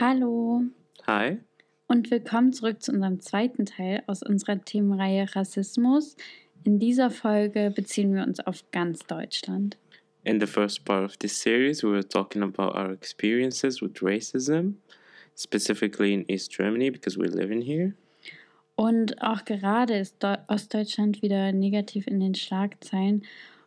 Hallo Hi. und willkommen zurück zu unserem zweiten Teil aus unserer Themenreihe Rassismus. In dieser Folge beziehen wir uns auf ganz Deutschland. In the first part of this series, we were talking about our experiences with racism, specifically in East Germany because we're living here. Und auch gerade ist Deu Ostdeutschland wieder negativ in den Schlagzeilen.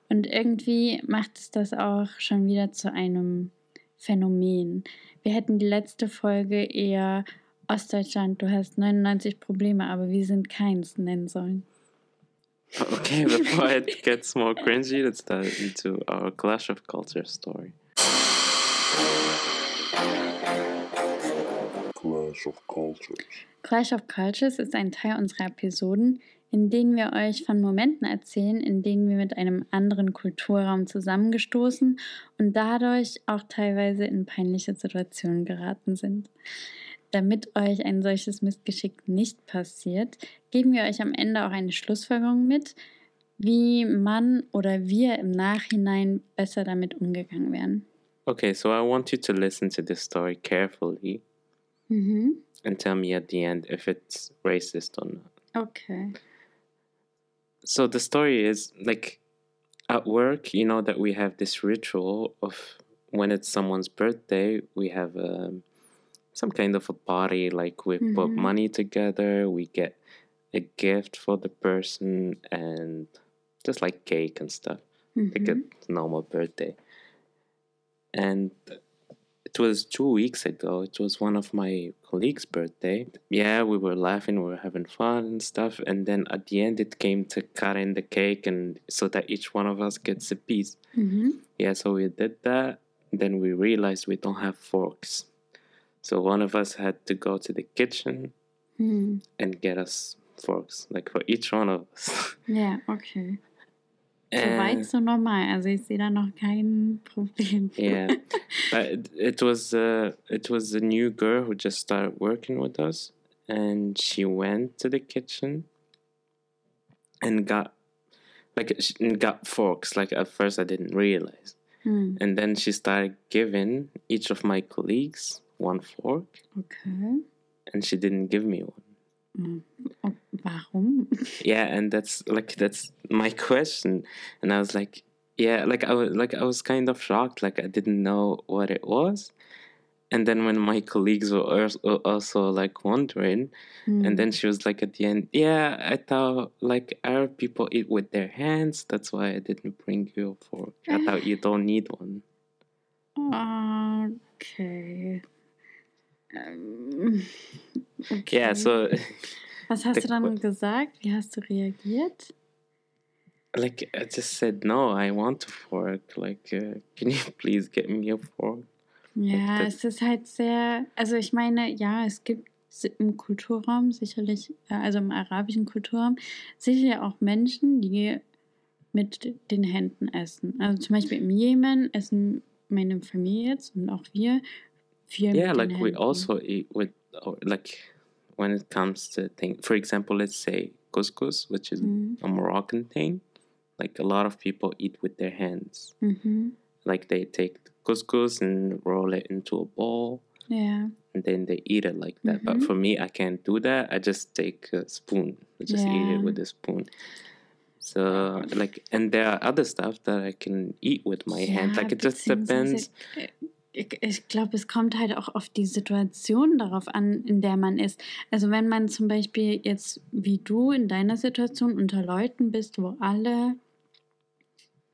Und irgendwie macht es das auch schon wieder zu einem Phänomen. Wir hätten die letzte Folge eher Ostdeutschland, du hast 99 Probleme, aber wir sind keins nennen sollen. Okay, before it gets more cringy, let's dive into our Clash of Culture story. Clash of Cultures. Clash of Cultures ist ein Teil unserer Episoden, in denen wir euch von Momenten erzählen, in denen wir mit einem anderen Kulturraum zusammengestoßen und dadurch auch teilweise in peinliche Situationen geraten sind. Damit euch ein solches Missgeschick nicht passiert, geben wir euch am Ende auch eine Schlussfolgerung mit, wie man oder wir im Nachhinein besser damit umgegangen wären. Okay, so I want you to listen to this story carefully Mhm. and tell me at the end if it's racist or not. Okay. So the story is like at work, you know that we have this ritual of when it's someone's birthday, we have um, some kind of a party. Like we put Mhm. money together, we get a gift for the person, and just like cake and stuff, like Mhm. a normal birthday. And it was two weeks ago. It was one of my colleagues' birthday. Yeah, we were laughing, we were having fun and stuff. And then at the end, it came to cutting the cake, and so that each one of us gets a piece. Mhm. Yeah, so we did that. Then we realized we don't have forks. So one of us had to go to the kitchen Mhm. and get us forks, like for each one of us. Yeah. okay. Soweit so normal. Also ich sehe da noch kein Problem. yeah but it, was uh, it was a new girl who just started working with us and she went to the kitchen and got like she got forks like at first i didn't realize Hm, and then she started giving each of my colleagues one fork okay. and she didn't give me one Hm, und Warum? yeah and that's like that's my question and i was like yeah like i was like i was kind of shocked like i didn't know what it was and then when my colleagues were also, like wondering Hm, and then mm. she was like at the end yeah i thought like arab people eat with their hands that's why i didn't bring you a fork i thought you don't need one Okay. Ähm, okay. yeah so Was hast du dann gesagt? Wie hast du reagiert? like i just said no i want a fork like uh, can you please get me a fork Ja, es ist halt sehr, also ich meine, ja, es gibt im Kulturraum sicherlich, äh, also im arabischen Kulturraum, sicher auch Menschen, die mit den Händen essen. Also zum Beispiel im Jemen essen meine Familie jetzt und auch wir viel yeah mit like den we Händen. also eat with like when it comes to things. for example let's say couscous which is Mhm. a moroccan thing like a lot of people eat with their hands Mhm. like they take the couscous and roll it into a ball. Yeah. and then they eat it like that but Mhm. for me i can't do that i just take a spoon I just eat it with a spoon so like and there are other stuff that i can eat with my hand like it just depends äh, Ich, ich glaube, es kommt halt auch auf die Situation darauf an, in der man ist. Also wenn man zum Beispiel jetzt wie du in deiner Situation unter Leuten bist, wo alle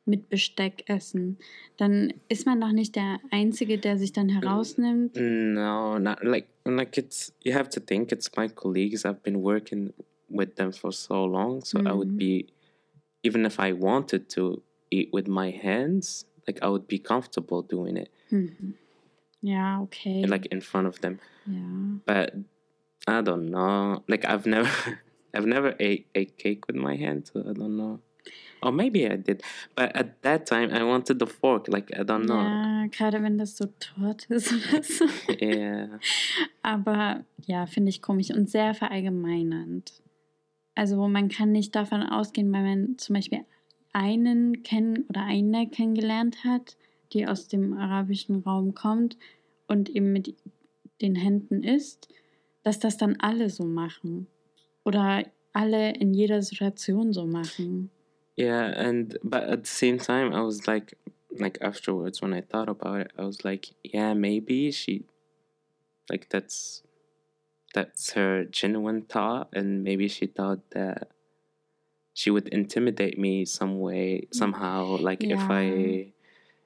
mit Besteck essen, dann ist man doch nicht der Einzige, der sich dann herausnimmt. No, not like like it's you have to think it's my colleagues. I've been working with them for so long, so I would Mhm. be even if I wanted to eat with my hands, like I would be comfortable doing it Mhm. Ja, okay. like in front of them. ja. But I don't know. Like I've never I've never ate ate cake with my hands, so I don't know. Or maybe I did. But at that time I wanted the fork, like I don't know. ja, gerade wenn das so Torte ist oder so. yeah. Aber ja, finde ich komisch und sehr verallgemeinernd. Also man kann nicht davon ausgehen, weil man zum Beispiel einen kennen oder eine kennengelernt hat, die aus dem arabischen Raum kommt und eben mit den Händen ist, dass das dann alle so machen. Oder alle in jeder Situation so machen. Yeah, and but at the same time, I was like, like afterwards when I thought about it, I was like, yeah, maybe she, like that's, that's her genuine thought, and maybe she thought that she would intimidate me some way somehow. Like if Yeah. I,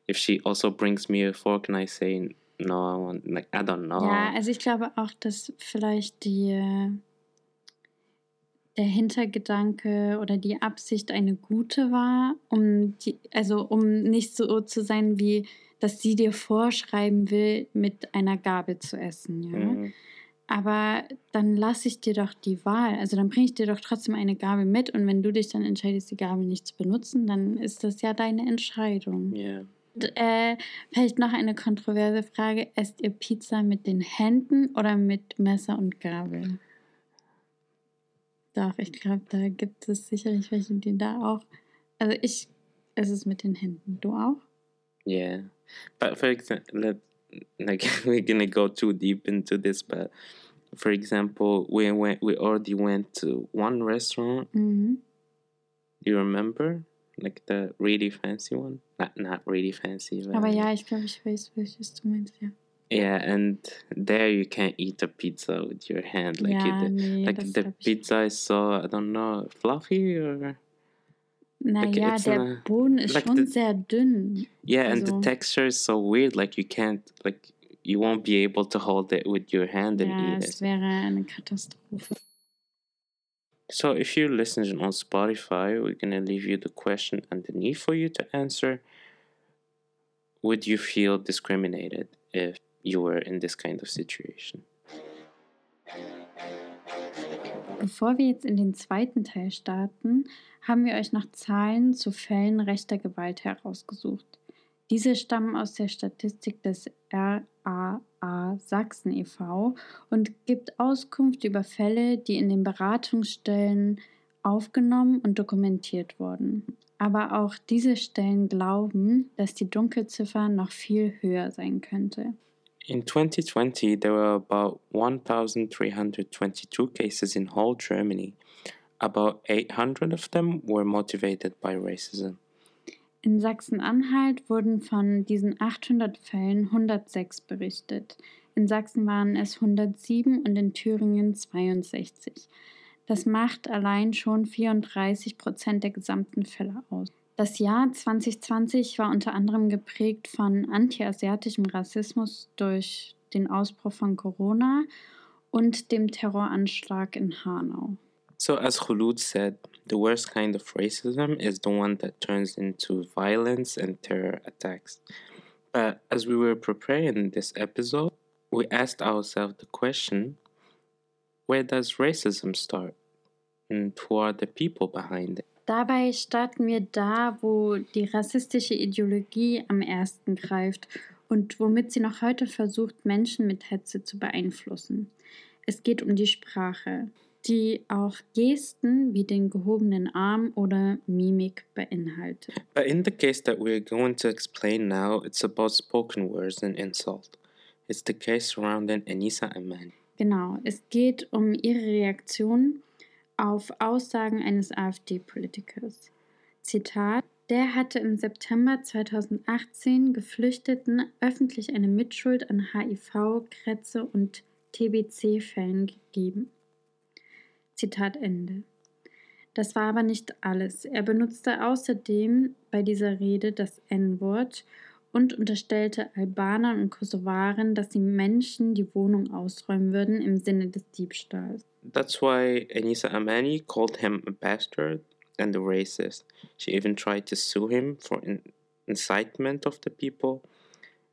if she also brings me a fork and I say no, I want like I don't know. Ja, also ich glaube auch, dass vielleicht die, der Hintergedanke oder die Absicht eine gute war, um die, also um nicht so zu sein, wie dass sie dir vorschreiben will, mit einer Gabel zu essen, ja. Mm, Aber dann lasse ich dir doch die Wahl. Also dann bringe ich dir doch trotzdem eine Gabel mit und wenn du dich dann entscheidest, die Gabel nicht zu benutzen, dann ist das ja deine Entscheidung. yeah. Äh, vielleicht noch eine kontroverse Frage. Esst ihr Pizza mit den Händen oder mit Messer und Gabel? Doch, ich glaube, da gibt es sicherlich welche, die da auch. Also ich esse es mit den Händen. Du auch? Yeah, but for example, let like we're gonna go too deep into this, but for example, we went, we already went to one restaurant. Mhm. You remember, like the really fancy one? Not not really fancy, but Aber ja, ich glaube, ich weiß, welches du meinst, ja. yeah. And there you can't eat a pizza with your hand, like you did. nee, Like the pizza is so I don't know fluffy or Naja, it's der a- Boden ist like schon the- sehr dünn. yeah, and the texture is so weird. Like you can't like you won't be able to hold it with your hand and Ja, eat es it. wäre eine Katastrophe. So if you're listening on Spotify, we're gonna leave you the question underneath for you to answer. Would you feel discriminated if you were in this kind of situation? Bevor wir jetzt in den zweiten Teil starten, haben wir euch noch Zahlen zu Fällen rechter Gewalt herausgesucht. Diese stammen aus der Statistik des RAA Sachsen e.V. und gibt Auskunft über Fälle, die in den Beratungsstellen aufgenommen und dokumentiert wurden. Aber auch diese Stellen glauben, dass die Dunkelziffer noch viel höher sein könnte. In 2020, there were about 1,322 cases in whole Germany. About 800 of them were motivated by racism. In Sachsen-Anhalt wurden von diesen 800 Fällen 106 berichtet. In Sachsen waren es 107 und in Thüringen 62. Das macht allein schon 34 Prozent der gesamten Fälle aus. Das Jahr 2020 war unter anderem geprägt von antiasiatischem Rassismus durch den Ausbruch von Corona und dem Terroranschlag in Hanau. So, as Khulud said, the worst kind of racism is the one that turns into violence and terror attacks. But as we were preparing this episode, we asked ourselves the question where does racism start? And who are the people behind it? Dabei starten wir da, wo die rassistische Ideologie am ersten greift und womit sie noch heute versucht, Menschen mit Hetze zu beeinflussen. Es geht um die Sprache, die auch Gesten wie den gehobenen Arm oder Mimik beinhaltet. But in the case that we're going to explain now, it's about spoken words and insult. It's the case surrounding Anissa Amani. Genau, es geht um ihre Reaktion auf Aussagen eines AfD-Politikers. Zitat: Der hatte im September 2018 Geflüchteten öffentlich eine Mitschuld an HIV, Krätze und TBC-Fällen gegeben. Zitat Ende. Das war aber nicht alles. Er benutzte außerdem bei dieser Rede das N-Wort und unterstellte Albanern und Kosovaren, dass sie Menschen die Wohnung ausräumen würden im Sinne des Diebstahls. That's why Anissa Amani called him a bastard and a racist. She even tried to sue him for in- incitement of the people.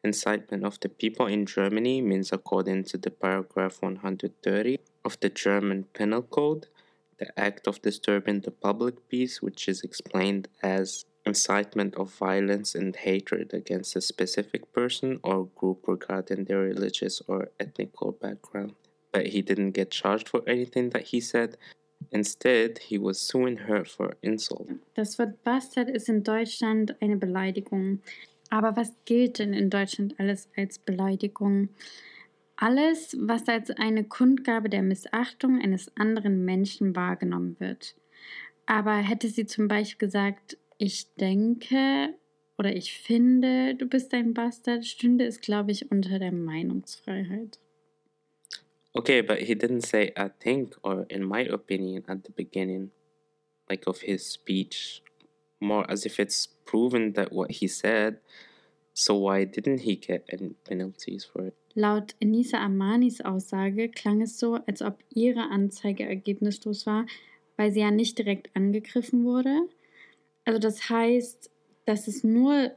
Incitement of the people in Germany means, according to the paragraph 130 of the German Penal Code, the act of disturbing the public peace, which is explained as incitement of violence and hatred against a specific person or group regarding their religious or ethnical background. But he didn't get charged for anything that he said. Instead, he was suing her for insult. Das Wort Bastard ist in Deutschland eine Beleidigung. Aber was gilt denn in Deutschland alles als Beleidigung? Alles, was als eine Kundgabe der Missachtung eines anderen Menschen wahrgenommen wird. Aber hätte sie zum Beispiel gesagt, ich denke oder ich finde, du bist ein Bastard, stünde es, glaube ich, unter der Meinungsfreiheit. Okay, but he didn't say I think or in my opinion at the beginning, like of his speech, more as if it's proven that what he said. So why didn't he get any penalties for it? Laut Enisa Amanis Aussage klang es so, als ob ihre Anzeige ergebnislos war, weil sie ja nicht direkt angegriffen wurde. Also das heißt, dass es nur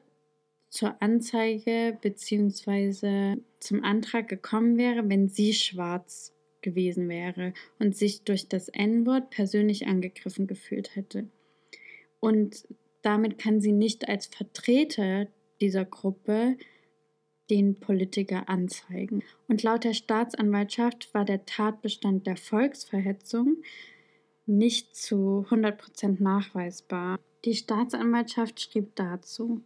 zur Anzeige bzw. zum Antrag gekommen wäre, wenn sie schwarz gewesen wäre und sich durch das N-Wort persönlich angegriffen gefühlt hätte. Und damit kann sie nicht als Vertreter dieser Gruppe den Politiker anzeigen. Und laut der Staatsanwaltschaft war der Tatbestand der Volksverhetzung nicht zu 100% nachweisbar. Die Staatsanwaltschaft schrieb dazu,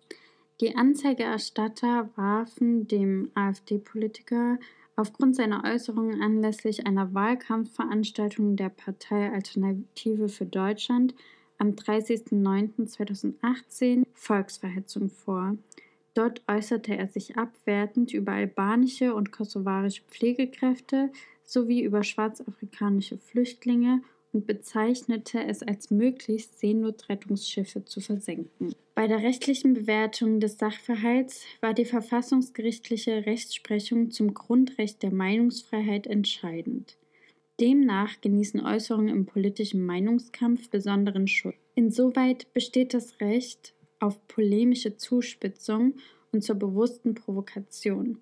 die Anzeigerstatter warfen dem AfD-Politiker aufgrund seiner Äußerungen anlässlich einer Wahlkampfveranstaltung der Partei Alternative für Deutschland am 30.09.2018 Volksverhetzung vor. Dort äußerte er sich abwertend über albanische und kosovarische Pflegekräfte sowie über schwarzafrikanische Flüchtlinge und bezeichnete es als möglich, Seenotrettungsschiffe zu versenken. Bei der rechtlichen Bewertung des Sachverhalts war die verfassungsgerichtliche Rechtsprechung zum Grundrecht der Meinungsfreiheit entscheidend. Demnach genießen Äußerungen im politischen Meinungskampf besonderen Schutz. Insoweit besteht das Recht auf polemische Zuspitzung und zur bewussten Provokation.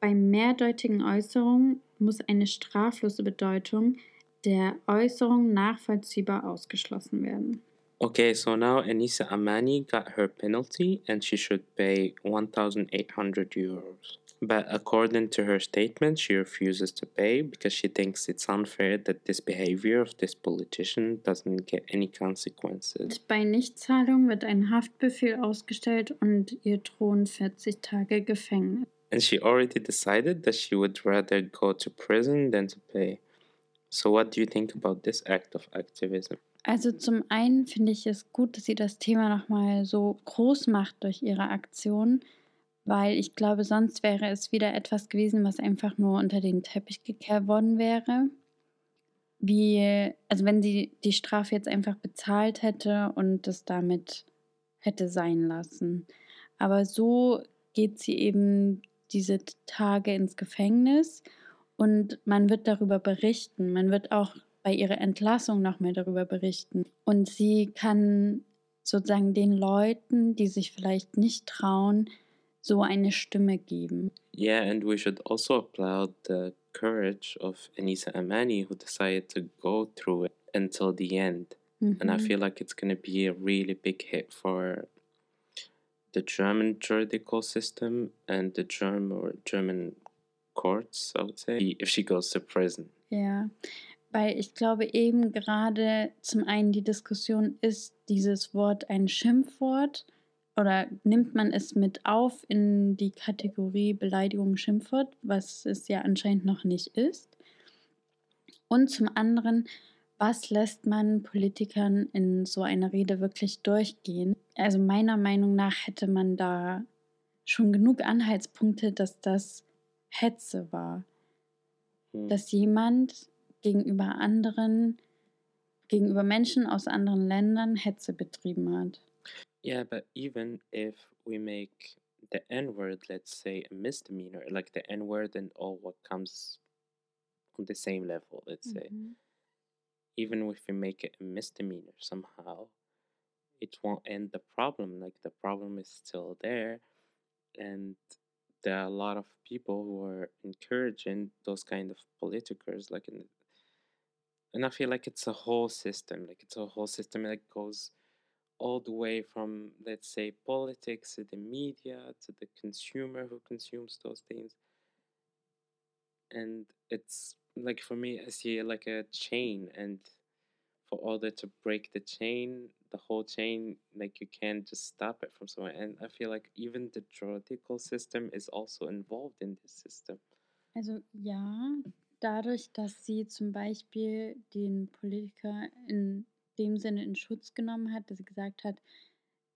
Bei mehrdeutigen Äußerungen muss eine straflose Bedeutung der Äußerung nachvollziehbar ausgeschlossen werden. Okay, so now Anissa Amani got her penalty and she should pay 1,800 euros. But according to her statement, she refuses to pay because she thinks it's unfair that this behavior of this politician doesn't get any consequences. Bei Nichtzahlung wird ein Haftbefehl ausgestellt und ihr drohen 40 Tage Gefängnis. And she already decided that she would rather go to prison than to pay. So what do you think about this act of activism? Also zum einen finde ich es gut, dass sie das Thema nochmal so groß macht durch ihre Aktion, weil ich glaube, sonst wäre es wieder etwas gewesen, was einfach nur unter den Teppich gekehrt worden wäre. Wie, also wenn sie die Strafe jetzt einfach bezahlt hätte und es damit hätte sein lassen. Aber so geht sie eben diese Tage ins Gefängnis und man wird darüber berichten. Man wird auch bei ihrer Entlassung noch mehr darüber berichten. Und sie kann sozusagen den Leuten, die sich vielleicht nicht trauen, so eine Stimme geben. Yeah, and we should also applaud the courage of Anissa Amani, who decided to go through it until the end. Mm -hmm. And I mm-hmm. feel like it's going to be a really big hit for the German juridical system and the German or German courts, I would say, if she goes to prison. Ja, weil ich glaube eben gerade zum einen die Diskussion ist dieses Wort ein Schimpfwort oder nimmt man es mit auf in die Kategorie Beleidigung Schimpfwort, was es ja anscheinend noch nicht ist. Und zum anderen, was lässt man Politikern in so einer Rede wirklich durchgehen? Also meiner Meinung nach hätte man da schon genug Anhaltspunkte, dass das Hetze war. Hm. Dass jemand gegenüber anderen, gegenüber Menschen aus anderen Ländern Hetze betrieben hat. Yeah, but even if we make the N word, let's say, a misdemeanor, like the N word and all what comes on the same level, let's say, mm -hmm. even if we make it a misdemeanor somehow, it won't end the problem. Like the problem is still there. And there are a lot of people who are encouraging those kind of politicers like in and i feel like it's a whole system like it's a whole system that goes all the way from let's say politics to the media to the consumer who consumes those things. And it's like for me i see like a chain and for order to break the chain the whole chain like you can't just stop it from somewhere. And i feel like even the juridical system is also involved in this system. Also ja, dadurch, dass sie zum Beispiel den Politiker in dem Sinne in Schutz genommen hat, dass sie gesagt hat,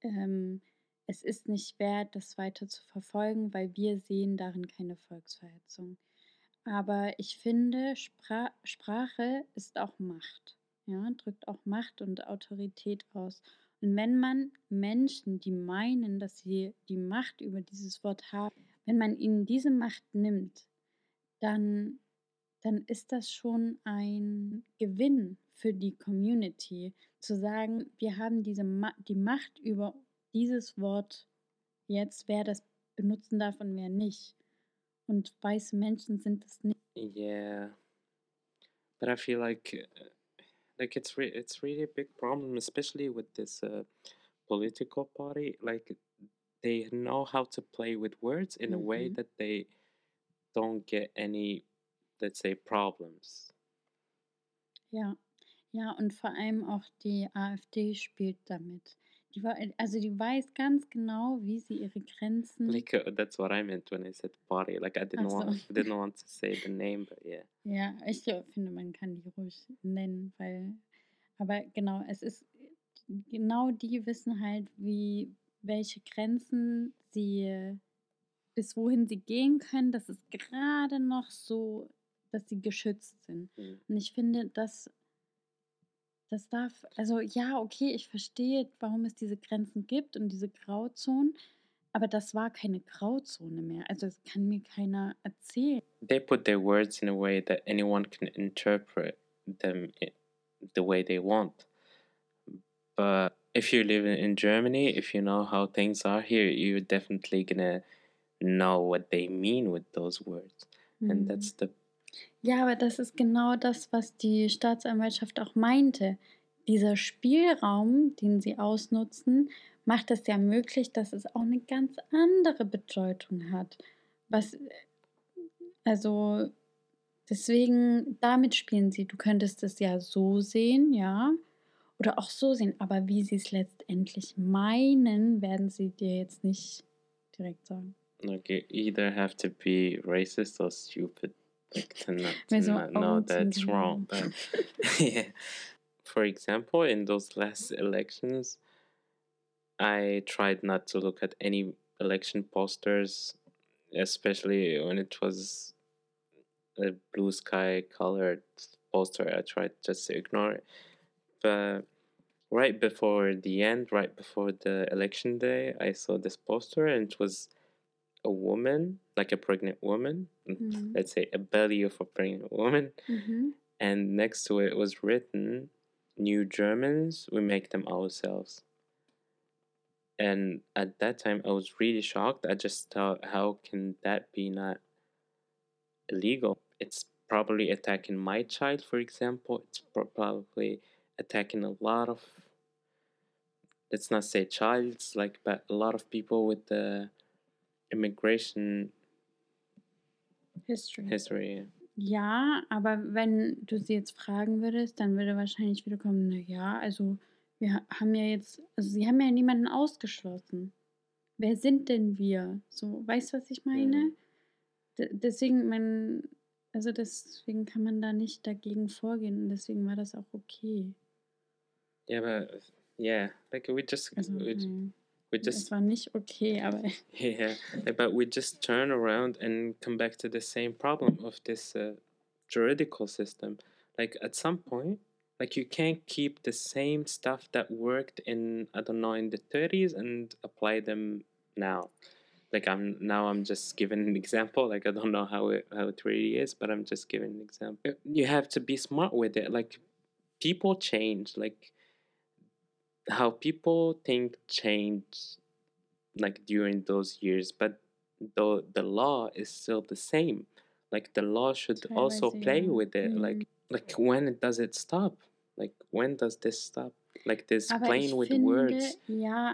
ähm, es ist nicht wert, das weiter zu verfolgen, weil wir sehen darin keine Volksverhetzung. Aber ich finde, Spra Sprache ist auch Macht. Ja, drückt auch Macht und Autorität aus. Und wenn man Menschen, die meinen, dass sie die Macht über dieses Wort haben, wenn man ihnen diese Macht nimmt, dann, dann ist das schon ein Gewinn für die Community, zu sagen, wir haben diese Ma die Macht über dieses Wort jetzt, wer das benutzen darf und wer nicht. Und weiße Menschen sind es nicht. Yeah, but I feel like uh, like it's re- it's really a big problem, especially with this uh, political party. Like they know how to play with words in a way Mhm. that they don't get any, let's say, problems. Ja, ja, und vor allem auch die AfD spielt damit. Die war, also die weiß ganz genau, wie sie ihre Grenzen. Like uh, that's what I meant when I said party. Like I didn't so. want didn't want to say the name, but yeah. Ja, ich finde, man kann die ruhig nennen, weil, aber genau, es ist, genau die wissen halt, wie, welche Grenzen sie, bis wohin sie gehen können, dass es gerade noch so, dass sie geschützt sind. Mm. Und ich finde, das, das darf, also ja, okay, ich verstehe, warum es diese Grenzen gibt und diese Grauzonen, aber das war keine Grauzone mehr. Also es kann mir keiner erzählen. They put their words in a way that anyone can interpret them the way they want. But if you live in, Germany, if you know how things are here, you're definitely gonna know what they mean with those words. Mhm. And that's the Ja, aber das ist genau das, was die Staatsanwaltschaft auch meinte. Dieser Spielraum, den sie ausnutzen, macht es ja möglich, dass es auch eine ganz andere Bedeutung hat. Was, also, deswegen, damit spielen sie. Du könntest es ja so sehen, ja, oder auch so sehen, aber wie sie es letztendlich meinen, werden sie dir jetzt nicht direkt sagen. you either have to be racist or stupid not, to Weil so not know that's wrong. But yeah. For example, in those last elections, I tried not to look at any election posters, especially when it was a blue sky colored poster. I tried just to ignore it. But right before the end, right before the election day, I saw this poster and it was a woman, like a pregnant woman, Mhm. let's say a belly of a pregnant woman, Mhm. and next to it was written, New Germans, we make them ourselves. And at that time, I was really shocked. I just thought, how can that be not illegal? It's probably attacking my child, for example. It's pro- probably attacking a lot of, let's not say childs, like, but a lot of people with the immigration History. history. Ja, aber wenn du sie jetzt fragen würdest, dann würde wahrscheinlich wieder kommen, na ja, also wir ha- haben ja jetzt, also sie haben ja niemanden ausgeschlossen. Wer sind denn wir? So, weißt du, was ich meine? D deswegen, man, also deswegen kann man da nicht dagegen vorgehen und deswegen war das auch okay. Yeah, but yeah, like we just Also, we, we es just war nicht okay, aber yeah, but we just turn around and come back to the same problem of this uh, juridical system. Like at some point, like you can't keep the same stuff that worked in I don't know in the 30s and apply them now. Like I'm now I'm just giving an example. Like I don't know how it how it really is, but I'm just giving an example. You have to be smart with it. Like people change. Like how people think change like during those years but the the law is still the same. Like the law should also play with it Mhm. like like when does it stop? Like when does this stop? Like this Aber playing with finde, words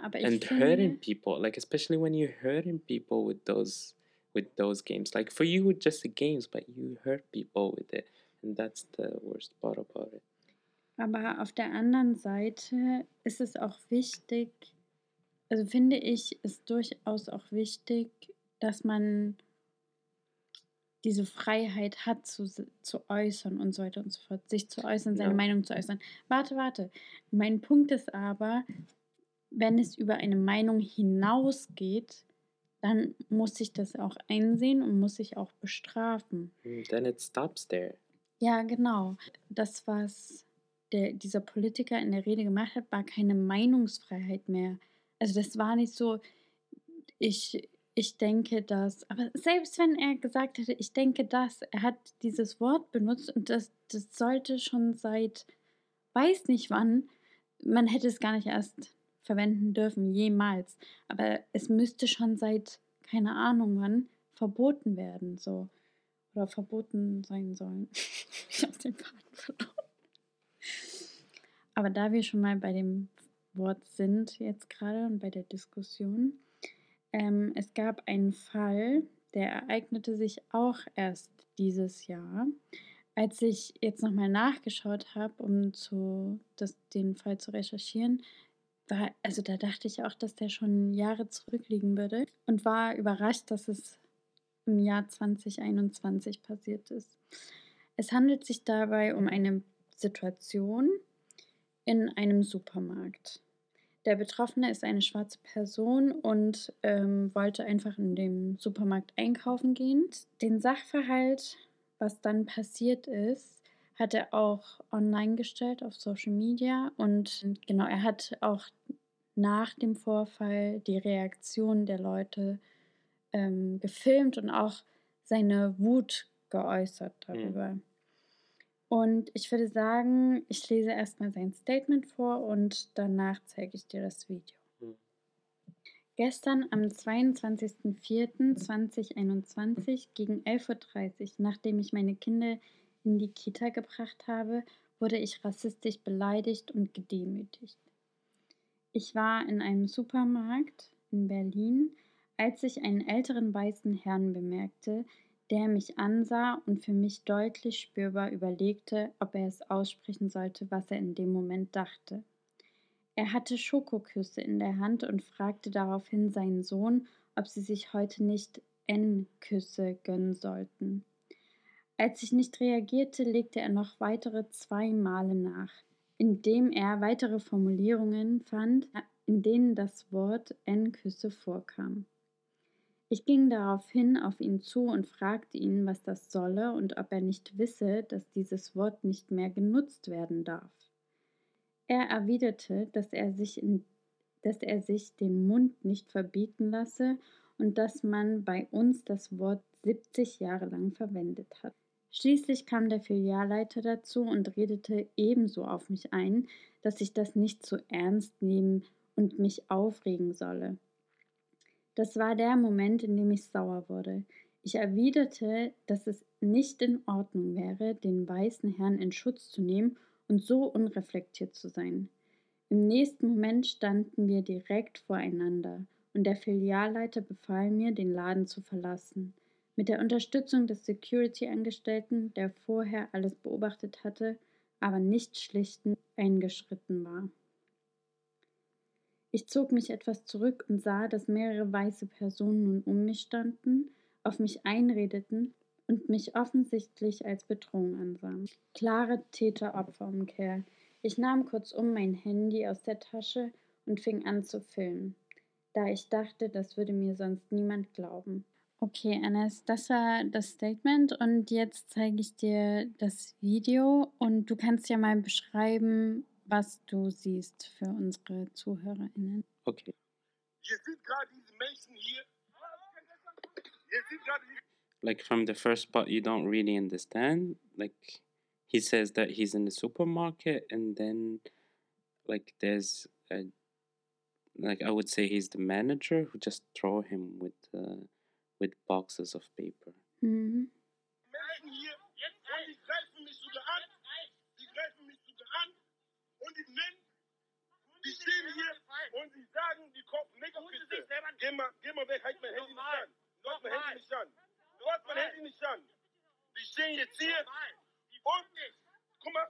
aber ich and hurting people like especially when you're hurting people with those with those games. Like for you it's just the games but you hurt people with it and that's the worst part about it Aber auf der anderen Seite ist es auch wichtig, also finde ich, ist durchaus auch wichtig, dass man diese Freiheit hat, zu, zu äußern und so weiter und so fort, sich zu äußern, seine Ja. Meinung zu äußern. Warte, warte. Mein Punkt ist aber, wenn es über eine Meinung hinausgeht, dann muss ich das auch einsehen und muss ich auch bestrafen. Mm, Then it stops there. Ja, genau. Das, was der, dieser Politiker in der Rede gemacht hat, war keine Meinungsfreiheit mehr. Also das war nicht so, ich, ich denke das. Aber selbst wenn er gesagt hätte, ich denke das, er hat dieses Wort benutzt und das, das sollte schon seit weiß nicht wann, man hätte es gar nicht erst verwenden dürfen, jemals. Aber es müsste schon seit, keine Ahnung wann, verboten werden, so. Oder verboten sein sollen. ich habe den Faden verloren. Aber da wir schon mal bei dem Wort sind jetzt gerade und bei der Diskussion, ähm, es gab einen Fall, der ereignete sich auch erst dieses Jahr. Als ich jetzt nochmal nachgeschaut habe, um zu, das, den Fall zu recherchieren, war, also da dachte ich auch, dass der schon Jahre zurückliegen würde und war überrascht, dass es im Jahr 2021 passiert ist. Es handelt sich dabei um eine Situation in einem Supermarkt. Der Betroffene ist eine schwarze Person und ähm, wollte einfach in dem Supermarkt einkaufen gehen. Den Sachverhalt, was dann passiert ist, hat er auch online gestellt auf Social Media und genau, er hat auch nach dem Vorfall die Reaktion der Leute ähm, gefilmt und auch seine Wut geäußert darüber. Und ich würde sagen, ich lese erstmal sein Statement vor und danach zeige ich dir das Video. Mhm. Gestern am 22.04.2021 gegen 11.30 Uhr, nachdem ich meine Kinder in die Kita gebracht habe, wurde ich rassistisch beleidigt und gedemütigt. Ich war in einem Supermarkt in Berlin, als ich einen älteren weißen Herrn bemerkte, der mich ansah und für mich deutlich spürbar überlegte, ob er es aussprechen sollte, was er in dem Moment dachte. Er hatte Schokoküsse in der Hand und fragte daraufhin seinen Sohn, ob sie sich heute nicht N-Küsse gönnen sollten. Als ich nicht reagierte, legte er noch weitere zwei Male nach, indem er weitere Formulierungen fand, in denen das Wort N-Küsse vorkam. Ich ging daraufhin auf ihn zu und fragte ihn, was das solle und ob er nicht wisse, dass dieses Wort nicht mehr genutzt werden darf. Er erwiderte, dass er sich, in, dass er sich den Mund nicht verbieten lasse und dass man bei uns das Wort 70 Jahre lang verwendet hat. Schließlich kam der Filialleiter dazu und redete ebenso auf mich ein, dass ich das nicht zu ernst nehmen und mich aufregen solle. Das war der Moment, in dem ich sauer wurde. Ich erwiderte, dass es nicht in Ordnung wäre, den weißen Herrn in Schutz zu nehmen und so unreflektiert zu sein. Im nächsten Moment standen wir direkt voreinander und der Filialleiter befahl mir, den Laden zu verlassen. Mit der Unterstützung des Security-Angestellten, der vorher alles beobachtet hatte, aber nicht schlichtend eingeschritten war. Ich zog mich etwas zurück und sah, dass mehrere weiße Personen nun um mich standen, auf mich einredeten und mich offensichtlich als Bedrohung ansahen. Klare Täter-Opfer-Umkehr. Ich nahm kurzum mein Handy aus der Tasche und fing an zu filmen, da ich dachte, das würde mir sonst niemand glauben. Okay, Anas, das war das Statement und jetzt zeige ich dir das Video und du kannst ja mal beschreiben, was du siehst für unsere ZuhörerInnen. Okay. Ihr seht gerade diese Menschen hier. Ihr seht gerade diese Like from the first part, you don't really understand. Like he says that he's in the supermarket, and then like there's a like I would say he's the manager who just throw him with uh, with boxes of paper. Mhm. Menschen hier und die greifen mich sogar an. Die greifen mich sogar an und die nennen, die stehen hier und die sagen, die kaufen Neckerkiste. Geh mal, geh mal weg, halt mein Handy nicht an. Du mein Handy nicht an. Du hast mein Handy nicht an. Die stehen jetzt hier und, guck mal,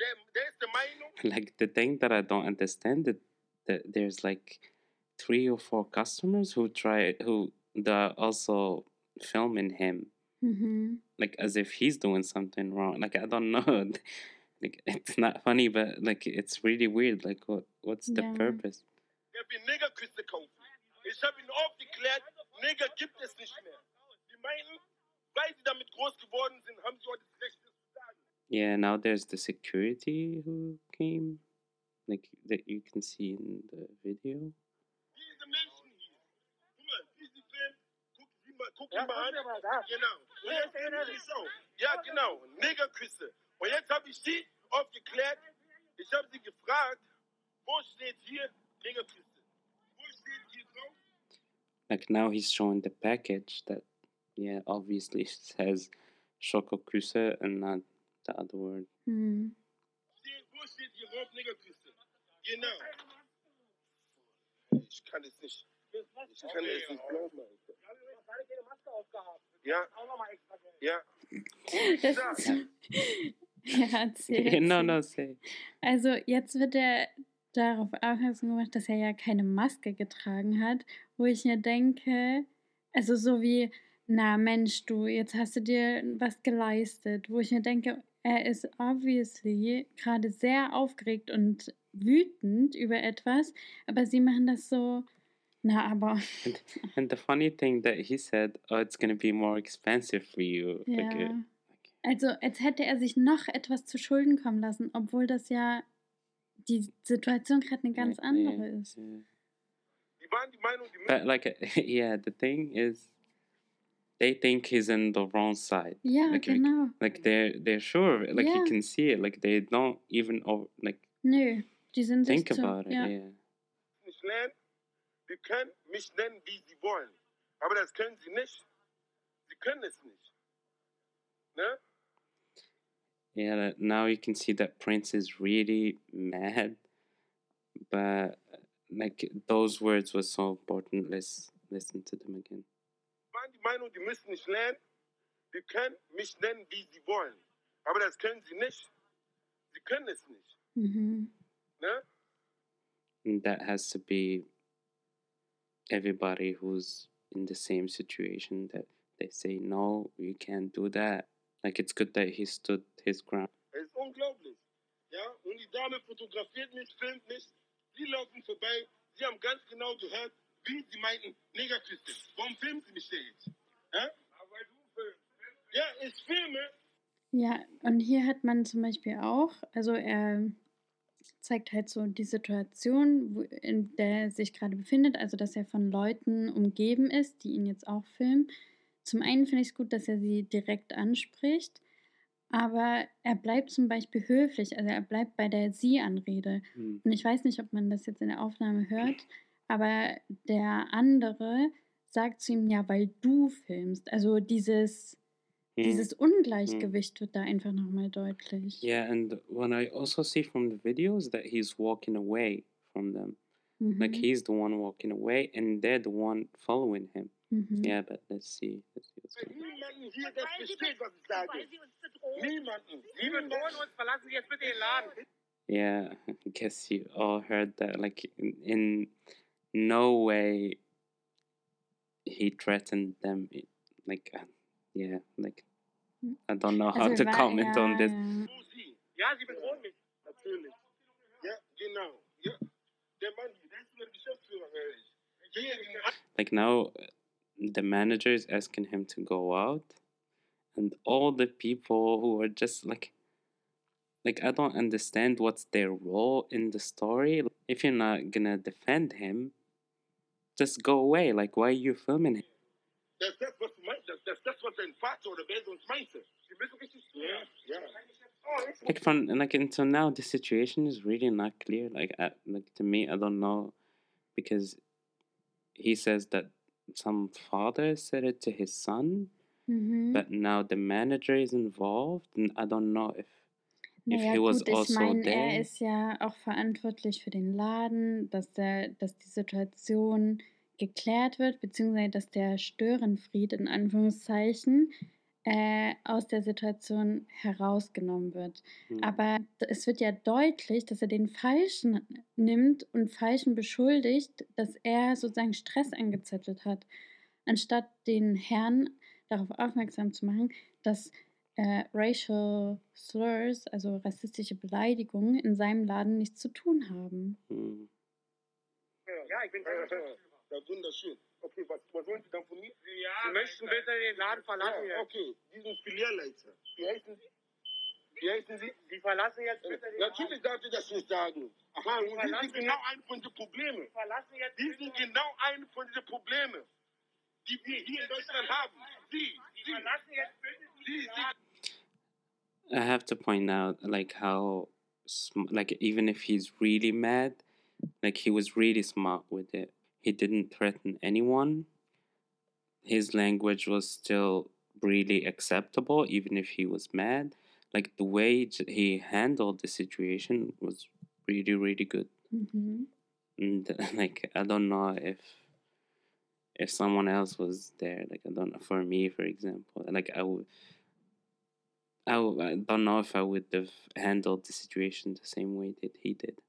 der, der ist der Meinung, Like the thing that I don't understand that, that there's like three or four customers who try who that are also filming him, Mhm. like as if he's doing something wrong. Like I don't know. like it's not funny, but like it's really weird. Like what what's the Yeah. purpose? Er will Negerküsse kaufen. Ich habe ihn aufgeklärt, Neger gibt es nicht mehr. Die meinen, weil sie damit groß geworden sind, haben sie heute das Recht, das zu sagen. Yeah, now there's the security who came, like that you can see in the video. Diese Menschen hier. Guck mal, diesen Film, guck, sie mal, guck ihn mal an. Genau. Und jetzt es auf. Ja, genau. Negerküsse. Und jetzt habe ich sie aufgeklärt. Ich habe sie gefragt, wo steht hier Negerküsse? Wo steht hier drauf? Like now he's showing the package that, yeah, obviously says Shokokuse and not the other word. Mhm. Genau. Ich kann es nicht. Ich kann es nicht glauben. Ja, ja. Das ja, no, no, say. Also jetzt wird er darauf aufmerksam gemacht, dass er ja keine Maske getragen hat, wo ich mir denke, also so wie, na Mensch, du, jetzt hast du dir was geleistet, wo ich mir denke, er ist obviously gerade sehr aufgeregt und wütend über etwas, aber sie machen das so, na aber, And, and the funny thing that he said, oh, it's gonna be more expensive for you. Like, uh, ja. Also als hätte er sich noch etwas zu Schulden kommen lassen, obwohl das ja die Situation gerade eine ganz yeah, andere yeah, ist. yeah. But like, yeah, the thing is, they think he's in the wrong side. Yeah, Like, like, genau. like they're they're sure, like Yeah. you can see it. Like they don't even over, like Nö, die sind sich think zu, about it. ja. Yeah. nicht lernen. Sie können mich nennen, wie sie wollen. Aber das können sie nicht. Sie können es nicht. Ne? Yeah, now you can see that Prince is really mad, but like those words were so important. Let's listen to them again. Die waren die Meinung, die müssen nicht lernen. Sie können mich nennen, wie sie wollen. Aber das können sie nicht. Sie können es nicht. Mhm. Ne? And that has to be everybody who's in the same situation that they say no, you can't do that. Like it's good that he stood his ground. Es ist unglaublich. Ja? Und die Dame fotografiert mich, filmt mich. Sie laufen vorbei. Sie haben ganz genau gehört, wie sie meinten, Negerküste. Warum filmen sie mich denn jetzt? Ja? Ja, ich filme. Ja, und hier hat man zum Beispiel auch, also er zeigt halt so die Situation, in der er sich gerade befindet, also dass er von Leuten umgeben ist, die ihn jetzt auch filmen. Zum einen finde ich es gut, dass er sie direkt anspricht, aber er bleibt zum Beispiel höflich, also er bleibt bei der Sie-Anrede. Mm. Und ich weiß nicht, ob man das jetzt in der Aufnahme hört, aber der andere sagt zu ihm, ja, weil du filmst. Also dieses, Mm. dieses Ungleichgewicht wird da einfach nochmal deutlich. Yeah, and when I also see from the videos that he's walking away from them. Mhm. Like he's the one walking away and they're the one following him. Mhm. Yeah, but let's see. Let's see what's going on. niemanden hier das versteht, was ich sage. Weil sie uns bedrohen. Niemanden. Sie bedrohen uns, verlassen Sie jetzt bitte den Laden. Yeah, I guess you all heard that. Like, in, in no way he threatened them. It- Like, uh, yeah, like, I don't know how Also to war- comment ja, on this. Ja. Sie? Bedrohen mich. Natürlich. Ja, genau. Ja. Der Mann, der ist mein Geschäftsführer, höre ich. Hier in Like, now the manager is asking him to go out, and all the people who are just like, like, I don't understand what's their role in the story. If you're not gonna defend him, just go away. Like, why are you filming him? Das ist das, was du meinst. Das das ist das, was dein Vater oder wer sonst meinte. Sie müssen richtig Ja, ja. Oh, ich like from like until now the situation is really not clear like uh, like to me i don't know because he says that some father said it to his son Mhm. but now the manager is involved and i don't know if if Naja, he was gut, ich also meine, there er ist ja auch verantwortlich für den Laden, dass, der, dass die Situation geklärt wird, beziehungsweise dass der Störenfried in Anführungszeichen äh, aus der Situation herausgenommen wird. Hm. Aber es wird ja deutlich, dass er den Falschen nimmt und Falschen beschuldigt, dass er sozusagen Stress angezettelt hat. Anstatt den Herrn darauf aufmerksam zu machen, dass äh, Racial Slurs, also rassistische Beleidigungen, in seinem Laden nichts zu tun haben. Mm. Ja, ich bin Ja, wunderschön. Okay, was, was wollen Sie dann von mir? Sie möchten bitte den Laden verlassen Ja, jetzt. okay, diesen Filialleiter. Wie heißen Sie? Wie heißen Sie? Sie verlassen jetzt bitte den Laden. Natürlich darf ich das nicht sagen. Aha, und Sie sind genau ein von den Problemen. Sie verlassen jetzt Die bitte. sind genau ein von den Problemen, die wir hier in Deutschland haben. Sie, Sie Sie, verlassen jetzt bitte Sie, Sie. I have to point out like how sm- like even if he's really mad, like he was really smart with it. He didn't threaten anyone. His language was still really acceptable even if he was mad. Like the way he handled the situation was really really good. Mhm. And like I don't know if if someone else was there, like I don't know for me for example, like I would I, w- I don't know if I would have handled the situation the same way that he did.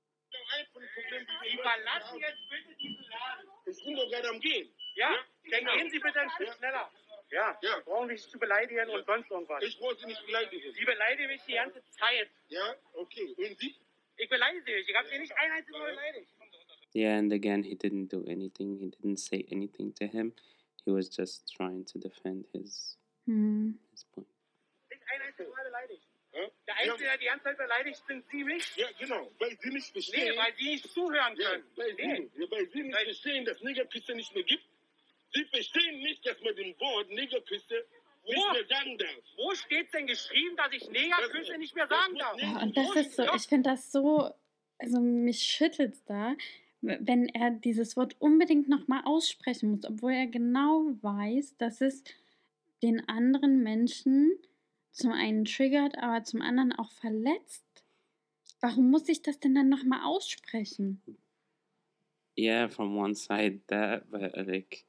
Genau ein von den Problemen, die wir Sie in verlassen Deutschland haben. jetzt bitte diesen Laden. Ich bin doch gerade am Gehen. Ja, Ja, dann genau. gehen Sie bitte ein Stück Ja. schneller. Ja, Ja. brauchen nicht zu beleidigen und sonst irgendwas. Ich wollte nicht beleidigen. Sie beleidigen mich die ganze Zeit. Ja, okay. Und Sie? Ich beleidige Sie nicht. Ich habe Sie nicht ein einziges Mal beleidigt. Yeah, and again, he didn't do anything. He didn't say anything to him. He was just trying to defend his Hm. his point. Nicht ein einziges Mal beleidigt. Ja? Der Einzige, der die ganze Zeit beleidigt, sind Sie mich. Ja, genau. Weil Sie nicht Nee, verstehen. weil Sie nicht zuhören Ja, können. weil Nee. Sie, ja, weil Sie nicht Weil- verstehen, dass Negerküsse nicht mehr gibt. Sie verstehen nicht, dass man den Wort Negerküsse nicht Wo? mehr sagen darf. Wo steht denn geschrieben, dass ich Negerküsse nicht mehr sagen darf? muss Ja, und das ist so, ich finde das so, also mich schüttelt da, wenn er dieses Wort unbedingt nochmal aussprechen muss, obwohl er genau weiß, dass es den anderen Menschen zum einen triggert, aber zum anderen auch verletzt. Warum muss ich das denn dann nochmal aussprechen? Yeah, from one side that, but uh, like,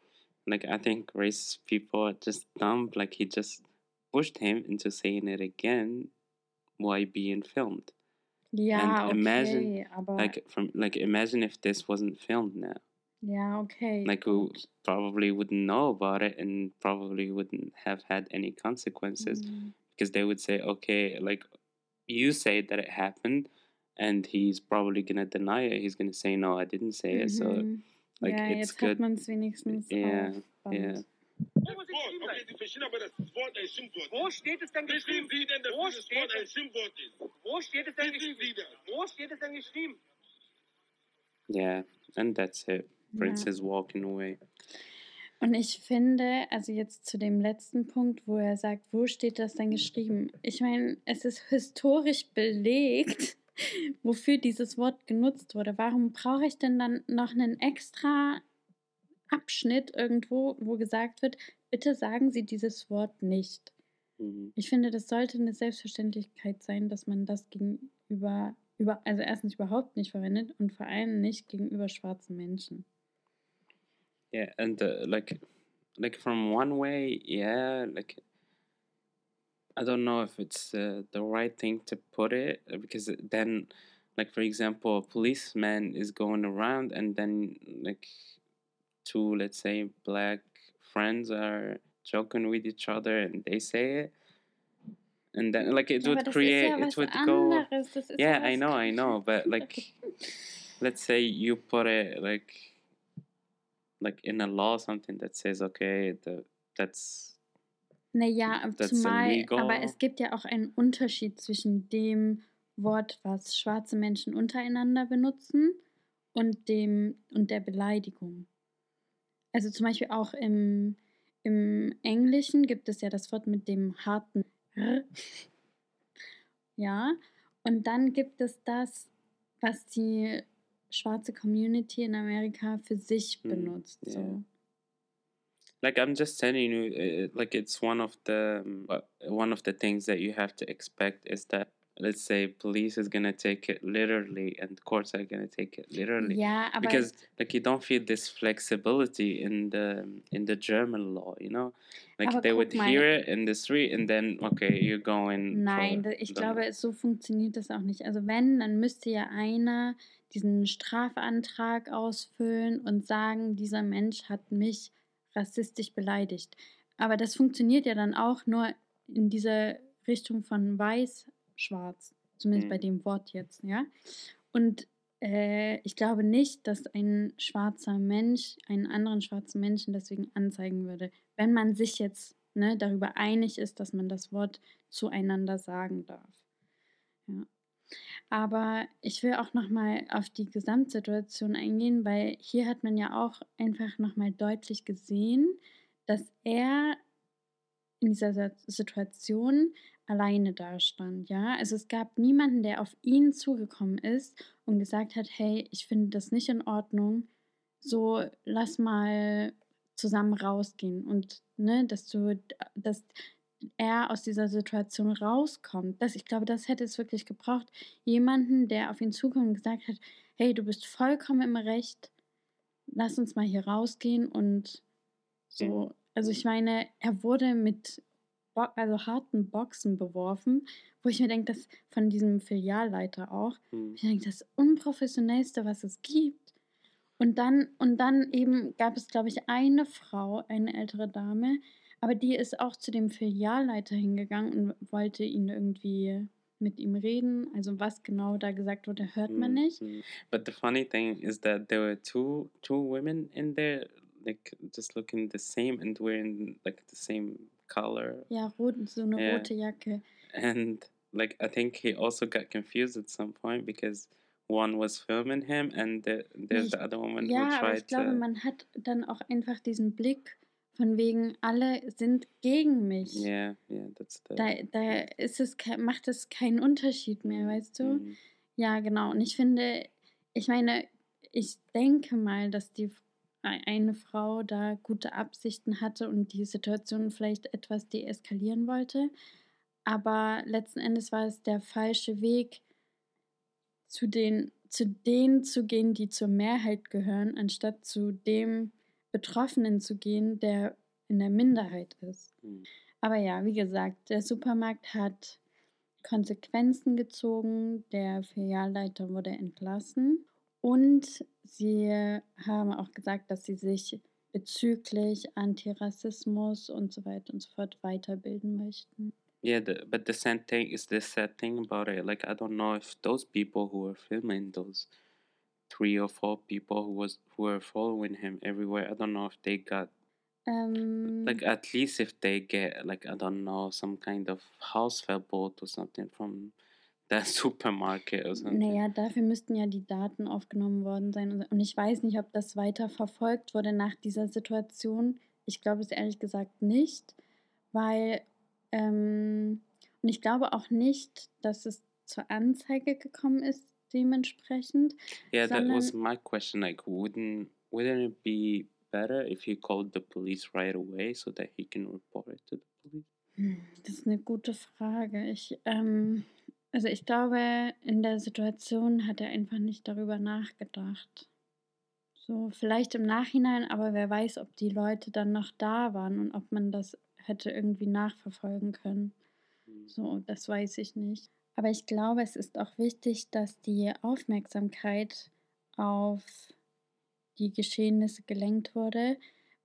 like I think racist people are just dumb. Like he just pushed him into saying it again while being filmed. Ja, And imagine, okay, aber Like from like imagine if this wasn't filmed now. ja, okay. Like we probably wouldn't know about it and probably wouldn't have had any consequences Hm. Because they would say, okay, like you say that it happened, and he's probably gonna deny it. He's gonna say, no, I didn't say it. So Mhm. like ja, it's jetzt good. hat man es wenigstens Yeah, yeah. Wo Das muss Wort, ich geschrieben okay, sein? Sie verstehen aber, dass das Wort ein Schimpfwort Wo ist. steht es denn geschrieben? Sie denn, dass Wo steht es? Schimpfwort ist? Wo steht es denn geschrieben? Wo steht es denn geschrieben? Yeah, and that's it. Prince Ja. is walking away. Und ich finde, also jetzt zu dem letzten Punkt, wo er sagt, wo steht das denn geschrieben? Ich meine, es ist historisch belegt, wofür dieses Wort genutzt wurde. Warum brauche ich denn dann noch einen extra Abschnitt irgendwo, wo gesagt wird, bitte sagen Sie dieses Wort nicht? Mhm. Ich finde, das sollte eine Selbstverständlichkeit sein, dass man das gegenüber, über, also erstens überhaupt nicht verwendet und vor allem nicht gegenüber schwarzen Menschen. Yeah, and uh, like, like from one way, yeah, like I don't know if it's uh, the right thing to put it uh, because then, like for example, a policeman is going around and then like two, let's say, black friends are joking with each other and they say it, and then like it would create, it would go. anderes. Das ist Yeah, I know, I know, but like, let's say you put it like, like in a law something that says okay, the that's Naja, That's zumal, illegal. aber es gibt ja auch einen Unterschied zwischen dem Wort, was schwarze Menschen untereinander benutzen und dem und der Beleidigung. Also zum Beispiel auch im, im Englischen gibt es ja das Wort mit dem harten R. Ja, und dann gibt es das, was die schwarze Community in Amerika für sich Hm, benutzt. ja. So. like I'm just telling you, uh, like it's one of the uh, one of the things that you have to expect is that let's say police is gonna take it literally and courts are gonna take it literally. Aber because like you don't feel this flexibility in the in the German law, you know, like they would mal. hear it in the street and then okay, you're going. Nein, ich glaube, so funktioniert das auch nicht. Also wenn, dann müsste ja einer diesen Strafantrag ausfüllen und sagen, dieser Mensch hat mich rassistisch beleidigt. aber das funktioniert ja dann auch nur in dieser Richtung von weiß-schwarz, zumindest bei Mhm. dem Wort jetzt, ja. Und äh, ich glaube nicht, dass ein schwarzer Mensch einen anderen schwarzen Menschen deswegen anzeigen würde, wenn man sich jetzt ne, darüber einig ist, dass man das Wort zueinander sagen darf. Ja. Aber ich will auch nochmal auf die Gesamtsituation eingehen, weil hier hat man ja auch einfach nochmal deutlich gesehen, dass er in dieser Situation alleine dastand, ja. Also es gab niemanden, der auf ihn zugekommen ist und gesagt hat, hey, ich finde das nicht in Ordnung, so lass mal zusammen rausgehen und ne, dass du, dass er aus dieser Situation rauskommt. Das, ich glaube, das hätte es wirklich gebraucht. Jemanden, der auf ihn zukommt und gesagt hat, hey, du bist vollkommen im Recht, lass uns mal hier rausgehen und so. Also ich meine, er wurde mit Bo also harten Boxen beworfen, wo ich mir denke, dass von diesem Filialleiter auch, Hm. ich denke, das unprofessionellste, was es gibt. Und dann, und dann eben gab es, glaube ich, eine Frau, eine ältere Dame, aber die ist auch zu dem Filialleiter hingegangen und wollte ihn irgendwie mit ihm reden. Also was genau da gesagt wurde, hört man nicht. mm. But the funny thing is that there were two two women in there, like just looking the same and wearing like the same color, Ja, rot, so eine Ja. rote Jacke. and like I think he also got confused at some point because one was filming him and the, there's ich- the other woman who Ja, aber tried ich glaube, to. man hat dann auch einfach diesen Blick von wegen, alle sind gegen mich. Yeah, yeah, that's the. Da, da ist es, macht es keinen Unterschied mehr, weißt du? Mm, Ja, genau. Und ich finde, ich meine, ich denke mal, dass die ei- eine Frau da gute Absichten hatte und die Situation vielleicht etwas deeskalieren wollte. Aber letzten Endes war es der falsche Weg, zu den, zu denen zu gehen, die zur Mehrheit gehören, anstatt zu dem Betroffenen zu gehen, der in der Minderheit ist. mm. Aber ja, wie gesagt, der Supermarkt hat Konsequenzen gezogen, der Filialleiter wurde entlassen und sie haben auch gesagt, dass sie sich bezüglich Antirassismus und so weiter und so fort weiterbilden möchten. Yeah, the, but the sad thing is the sad thing about it. Like I don't know if those people who were filming those three or four people who was who were following him everywhere. I don't know if they got Ähm, like at least if they get like I don't know some kind of house verbot or something from that supermarket or something. naja, dafür müssten ja die Daten aufgenommen worden sein. und- Und ich weiß nicht, ob das weiter verfolgt wurde nach dieser Situation. Ich glaube es ehrlich gesagt nicht, weil ähm, und ich glaube auch nicht, dass es zur Anzeige gekommen ist dementsprechend. Yeah, that was my question. Like, wouldn't wouldn't it be better if he called the police right away so that he can report it to the police? Hm, Das ist eine gute Frage. Ich, ähm, also ich glaube, in der Situation hat er einfach nicht darüber nachgedacht. So, vielleicht im Nachhinein, aber wer weiß, ob die Leute dann noch da waren und ob man das hätte irgendwie nachverfolgen können. Mm. So, das weiß ich nicht. Aber ich glaube, es ist auch wichtig, dass die Aufmerksamkeit auf die Geschehnisse gelenkt wurde,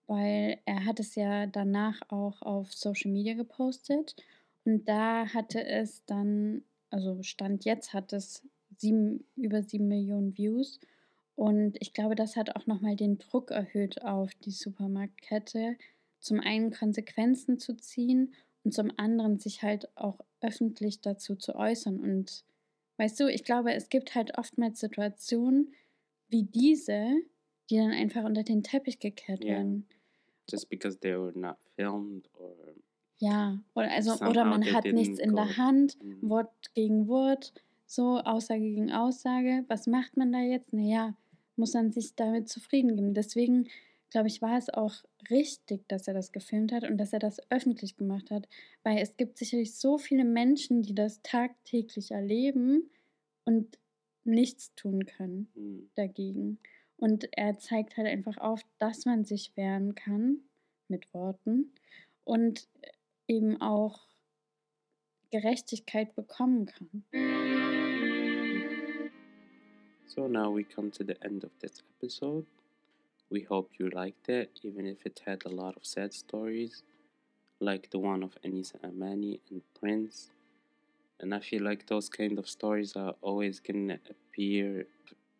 weil er hat es ja danach auch auf Social Media gepostet. Und da hatte es dann, also Stand jetzt hat es sieben, über sieben Millionen Views. Und ich glaube, das hat auch nochmal den Druck erhöht auf die Supermarktkette, zum einen Konsequenzen zu ziehen und zum anderen sich halt auch öffentlich dazu zu äußern. Und weißt du, ich glaube, es gibt halt oftmals Situationen wie diese, die dann einfach unter den Teppich gekehrt Ja. werden. Just because they were not filmed or Ja, oder, also, oder man hat nichts in der Hand, Mm. Wort gegen Wort, so Aussage gegen Aussage. Was macht man da jetzt? Naja, muss man sich damit zufrieden geben. Deswegen, glaube ich, war es auch richtig, dass er das gefilmt hat und dass er das öffentlich gemacht hat, weil es gibt sicherlich so viele Menschen, die das tagtäglich erleben und nichts tun können Mm. dagegen. Und er zeigt halt einfach auf, dass man sich wehren kann mit Worten und eben auch Gerechtigkeit bekommen kann. So now we come to the end of this episode. We hope you liked it, even if it had a lot of sad stories. like the one of Anisa Amani and Prince. And I feel like those kind of stories are always gonna appear.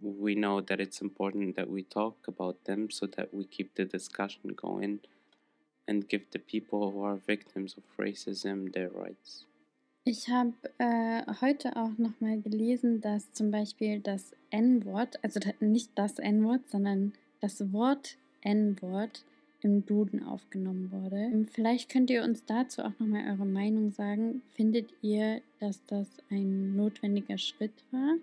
We know that it's important that we talk about them so that we keep the discussion going and give the people who are victims of racism their rights. Ich habe äh, heute auch nochmal gelesen, dass zum Beispiel das N-Wort, also nicht das N-Wort, sondern das Wort N-Wort im Duden aufgenommen wurde. Ähm, Vielleicht könnt ihr uns dazu auch nochmal eure Meinung sagen. Findet ihr, dass das ein notwendiger Schritt war?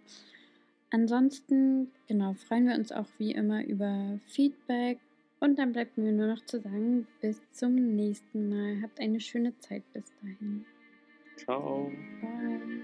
Ansonsten, genau, freuen wir uns auch wie immer über Feedback. Und dann bleibt mir nur noch zu sagen, bis zum nächsten Mal. Habt eine schöne Zeit bis dahin. Ciao. Bye.